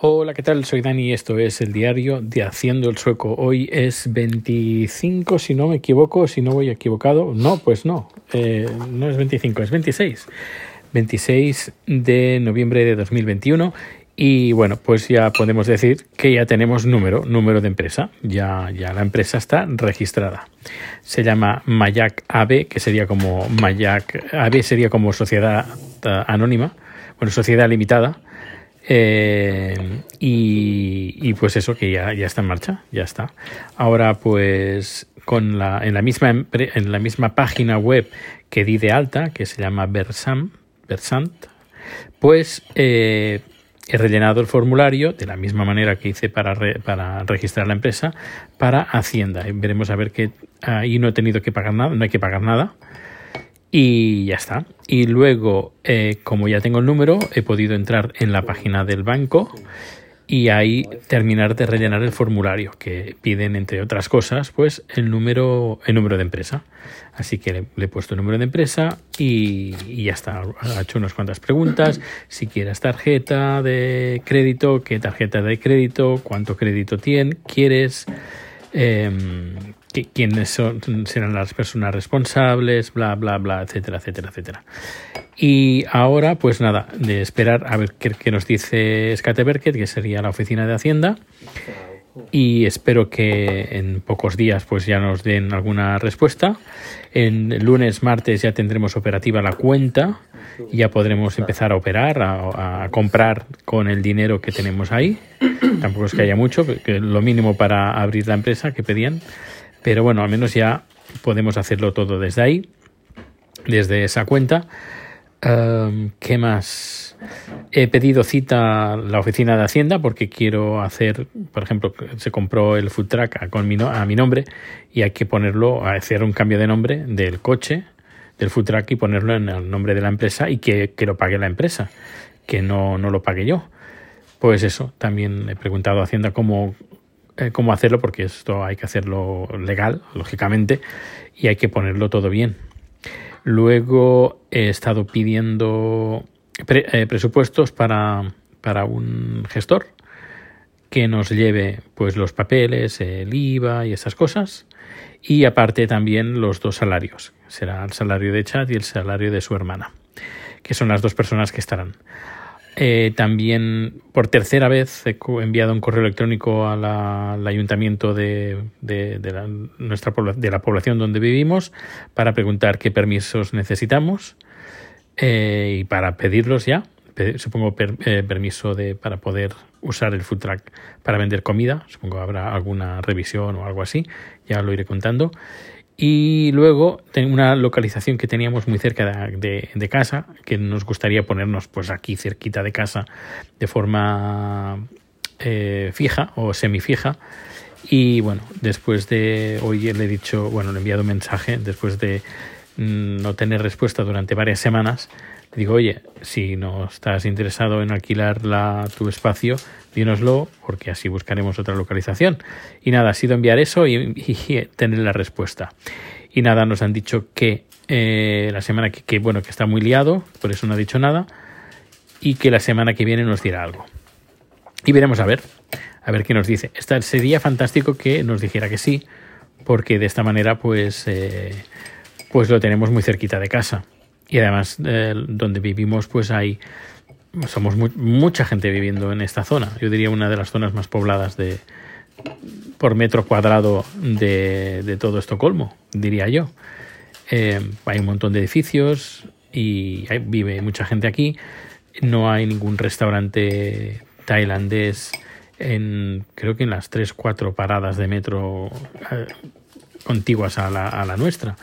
Hola, ¿qué tal? Soy Dani y esto es el diario de Haciendo el Sueco. Hoy es 25, si no me equivoco, si no voy equivocado. No, pues no, eh, no es 25, es 26. 26 de noviembre de 2021 y bueno, pues ya podemos decir que ya tenemos número, número de empresa. Ya, ya la empresa está registrada. Se llama Mayak AB, que sería como Mayak AB sería como sociedad anónima, bueno, sociedad limitada eh, y, pues eso que ya, está en marcha, ya está. Ahora pues con la, en, la misma, en la misma página web que di de alta, que se llama Versam, Versant, pues eh, he rellenado el formulario de la misma manera que hice para, para registrar la empresa para Hacienda. Veremos a ver que ahí no he tenido que pagar nada, no hay que pagar nada y ya está. Y luego, eh, como ya tengo el número, he podido entrar en la página del banco y ahí terminar de rellenar el formulario que piden, entre otras cosas, pues el número, el número de empresa. Así que le, he puesto el número de empresa y, ya está. Ha hecho unas cuantas preguntas. Si quieres tarjeta de crédito, qué tarjeta de crédito, cuánto crédito tienes, quieres. Eh, quiénes son, serán las personas responsables, bla, bla, bla, etcétera, etcétera, etcétera. Y ahora, pues nada, de esperar a ver qué, nos dice Skateberket, que sería la oficina de Hacienda. Y espero que en pocos días pues ya nos den alguna respuesta. En lunes, martes ya tendremos operativa la cuenta y ya podremos empezar a operar, a, a comprar con el dinero que tenemos ahí. Tampoco es que haya mucho, que lo mínimo para abrir la empresa que pedían. Pero bueno, al menos ya podemos hacerlo todo desde ahí, desde esa cuenta. Em, ¿Qué más? He pedido cita a la oficina de Hacienda porque quiero hacer, por ejemplo, se compró el food truck con mi a mi nombre y hay que ponerlo, hacer un cambio de nombre del coche, del food truck y ponerlo en el nombre de la empresa y que, que lo pague la empresa, que no, no lo pague yo. Pues eso, también he preguntado a Hacienda cómo, eh, cómo hacerlo, porque esto hay que hacerlo legal, lógicamente, y hay que ponerlo todo bien. Luego he estado pidiendo eh, presupuestos para, para un gestor que nos lleve pues los papeles, el IVA y esas cosas. Y aparte también los dos salarios. Será el salario de Chad y el salario de su hermana, que son las dos personas que estarán. Eh, también por tercera vez he enviado un correo electrónico al ayuntamiento de, la, nuestra, de la población donde vivimos para preguntar qué permisos necesitamos eh, y para pedirlos ya. Supongo eh, permiso de, para poder usar el food truck para vender comida. Supongo habrá alguna revisión o algo así. Ya lo iré contando. Y luego una localización que teníamos muy cerca de, casa, que nos gustaría ponernos pues aquí cerquita de casa de forma eh, fija o semifija. Y bueno, después de hoy le he dicho, bueno, le he enviado un mensaje después de mm, no tener respuesta durante varias semanas. Digo, oye, si no estás interesado en alquilar la, tu espacio, dínoslo porque así buscaremos otra localización. Y nada, ha sido enviar eso y, tener la respuesta. Y nada, nos han dicho que eh, la semana que, bueno, que está muy liado, por eso no ha dicho nada, y que la semana que viene nos dirá algo. Y veremos a ver, a ver qué nos dice. Esta, sería fantástico que nos dijera que sí, porque de esta manera pues, eh, pues lo tenemos muy cerquita de casa. Y además, eh, donde vivimos, pues hay somos mucha gente viviendo en esta zona. Yo diría una de las zonas más pobladas de por metro cuadrado de, todo Estocolmo, diría yo. Eh, hay un montón de edificios y vive mucha gente aquí. No hay ningún restaurante tailandés en creo que en las tres cuatro paradas de metro eh, contiguas a la, a la nuestra.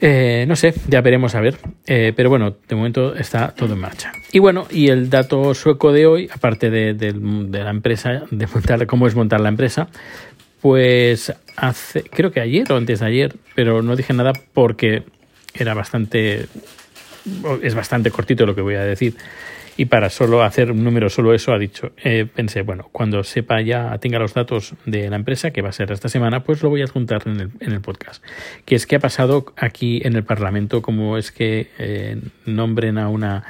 Eh, no sé, ya veremos a ver. Eh, pero bueno, de momento está todo en marcha. Y bueno, y el dato sueco de hoy, aparte de, la empresa, de montar, cómo es montar la empresa, pues hace, creo que ayer o antes de ayer, pero no dije nada porque era bastante, es bastante cortito lo que voy a decir y para solo hacer un número solo eso ha dicho eh, pensé bueno cuando sepa ya tenga los datos de la empresa que va a ser esta semana pues lo voy a adjuntar en el, en el podcast que es que ha pasado aquí en el Parlamento como es que eh, nombren a una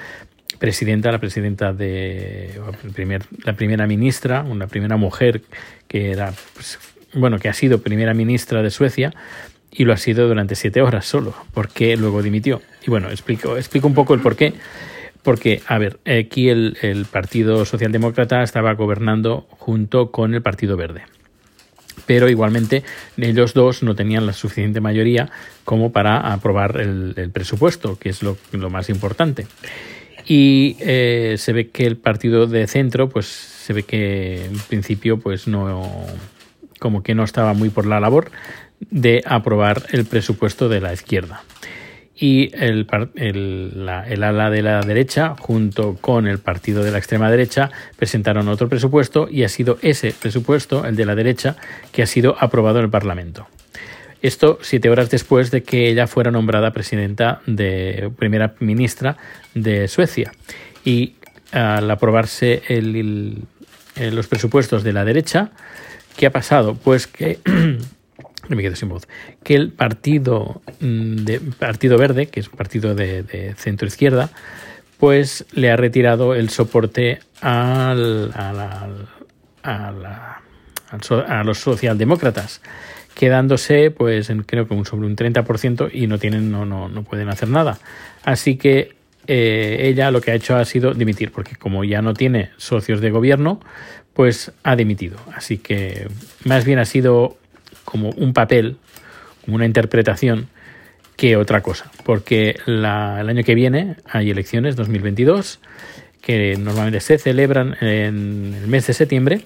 presidenta, la presidenta de primer, la primera ministra, una primera mujer que era, pues, bueno, que ha sido primera ministra de Suecia y lo ha sido durante siete horas solo, porque luego dimitió. Y bueno, explico, explico un poco el porqué. Porque, a ver, aquí el, Partido Socialdemócrata estaba gobernando junto con el Partido Verde pero igualmente ellos dos no tenían la suficiente mayoría como para aprobar el, presupuesto, que es lo, más importante. Y eh, se ve que el partido de centro, pues se ve que en principio, pues no, como que no estaba muy por la labor de aprobar el presupuesto de la izquierda y el, el, ala de la derecha junto con el partido de la extrema derecha presentaron otro presupuesto y ha sido ese presupuesto, el de la derecha, que ha sido aprobado en el Parlamento. Esto siete horas después de que ella fuera nombrada presidenta de primera ministra de Suecia. Y al aprobarse el, los presupuestos de la derecha, ¿qué ha pasado? Pues que que el partido, mm, de, partido Verde, que es un partido de, centro izquierda, pues le ha retirado el soporte al, a, a, los socialdemócratas, quedándose pues en, creo que un, sobre un 30% y no tienen no, no, no pueden hacer nada. Así que eh, ella lo que ha hecho ha sido dimitir, porque como ya no tiene socios de gobierno, pues ha dimitido. Así que más bien ha sido como un papel, como una interpretación, que otra cosa. Porque el año que viene hay elecciones, 2022, que normalmente se celebran en el mes de septiembre.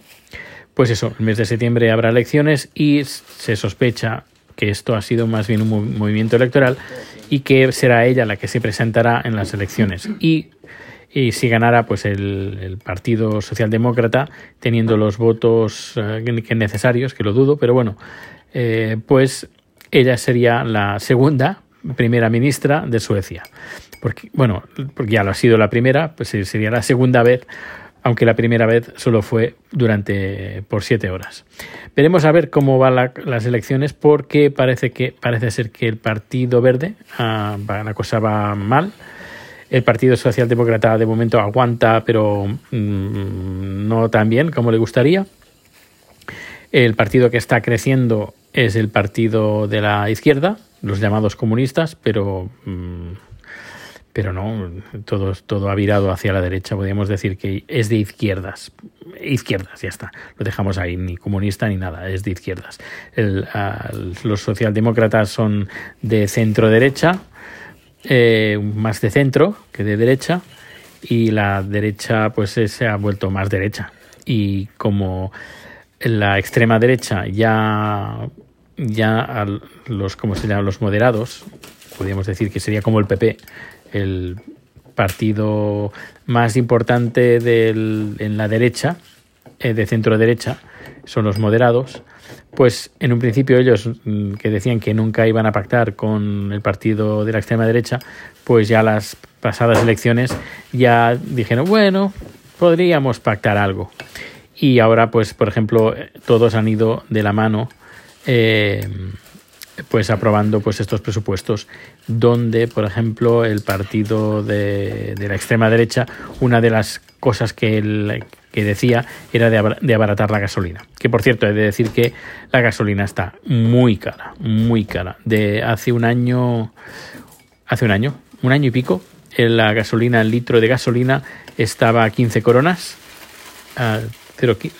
Pues eso, el mes de septiembre habrá elecciones y se sospecha que esto ha sido más bien un movimiento electoral y que será ella la que se presentará en las elecciones. Y, y si ganara pues el, el, Partido Socialdemócrata teniendo los votos eh, necesarios, que lo dudo, pero bueno, eh, pues ella sería la segunda primera ministra de Suecia. Porque, bueno, porque ya lo ha sido la primera, pues sería la segunda vez, aunque la primera vez solo fue durante por siete horas. Veremos a ver cómo van las elecciones, porque parece que parece ser que el Partido Verde, ah, la cosa va mal. El Partido Socialdemócrata de momento aguanta, pero mm, no tan bien como le gustaría. El partido que está creciendo es el partido de la izquierda, los llamados comunistas, pero, mm, pero no, todo, todo ha virado hacia la derecha. Podríamos decir que es de izquierdas. Izquierdas, ya está. Lo dejamos ahí, ni comunista ni nada, es de izquierdas. los socialdemócratas son de centro-derecha, eh, más de centro que de derecha, y la derecha pues se ha vuelto más derecha. Y como la extrema derecha ya, ya los, ¿cómo se llaman? Los moderados, podríamos decir que sería como el PP, el partido más importante del, en la derecha, eh, de centro derecha, son los moderados, pues en un principio ellos mm, que decían que nunca iban a pactar con el partido de la extrema derecha, pues ya las pasadas elecciones ya dijeron, bueno, podríamos pactar algo y ahora pues por ejemplo todos han ido de la mano eh, pues aprobando pues estos presupuestos donde por ejemplo el partido de, la extrema derecha una de las cosas que, él, que decía era de, abaratar la gasolina que por cierto he de decir que la gasolina está muy cara muy cara de hace un año hace un año un año y pico la gasolina el litro de gasolina estaba a 15 coronas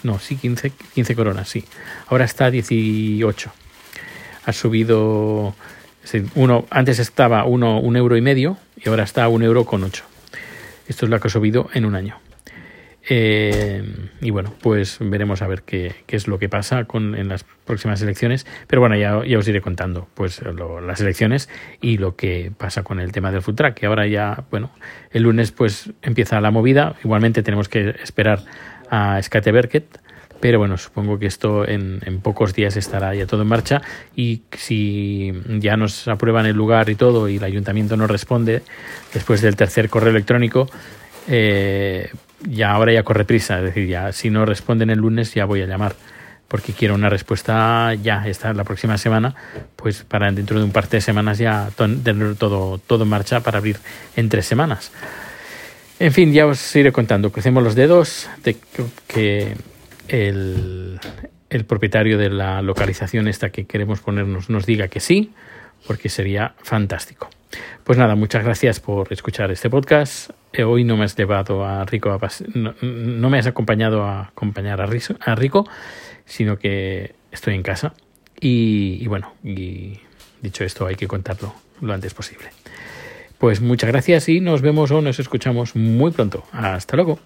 no, sí, 15, 15 coronas, sí. Ahora está a 18. Ha subido, uno, antes estaba uno, un euro y medio y ahora está a un euro con ocho. Esto es lo que ha subido en un año. Eh, y bueno, pues veremos a ver qué, qué, es lo que pasa con, en las próximas elecciones. Pero bueno, ya, ya os iré contando pues las elecciones y lo que pasa con el tema del food ahora ya, bueno, el lunes pues empieza la movida. Igualmente tenemos que esperar a Skateverket. Pero bueno, supongo que esto en, pocos días estará ya todo en marcha y si ya nos aprueban el lugar y todo y el ayuntamiento nos responde después del tercer correo electrónico, eh, ya ahora ya corre prisa. Es decir, ya si no responden el lunes ya voy a llamar porque quiero una respuesta ya, esta la próxima semana, pues para dentro de un par de semanas ya tener todo, todo en marcha para abrir en tres semanas. En fin, ya os iré contando. Crucemos los dedos de que el, el propietario de la localización esta que queremos ponernos nos diga que sí, porque sería fantástico. Pues nada, muchas gracias por escuchar este podcast. Eh, hoy no me has llevado a Rico a no, no, me has acompañado a acompañar a, a Rico, sino que estoy en casa. Y, y bueno, y dicho esto, hay que contarlo lo antes posible. Pues muchas gracias y nos vemos o nos escuchamos muy pronto. Hasta luego.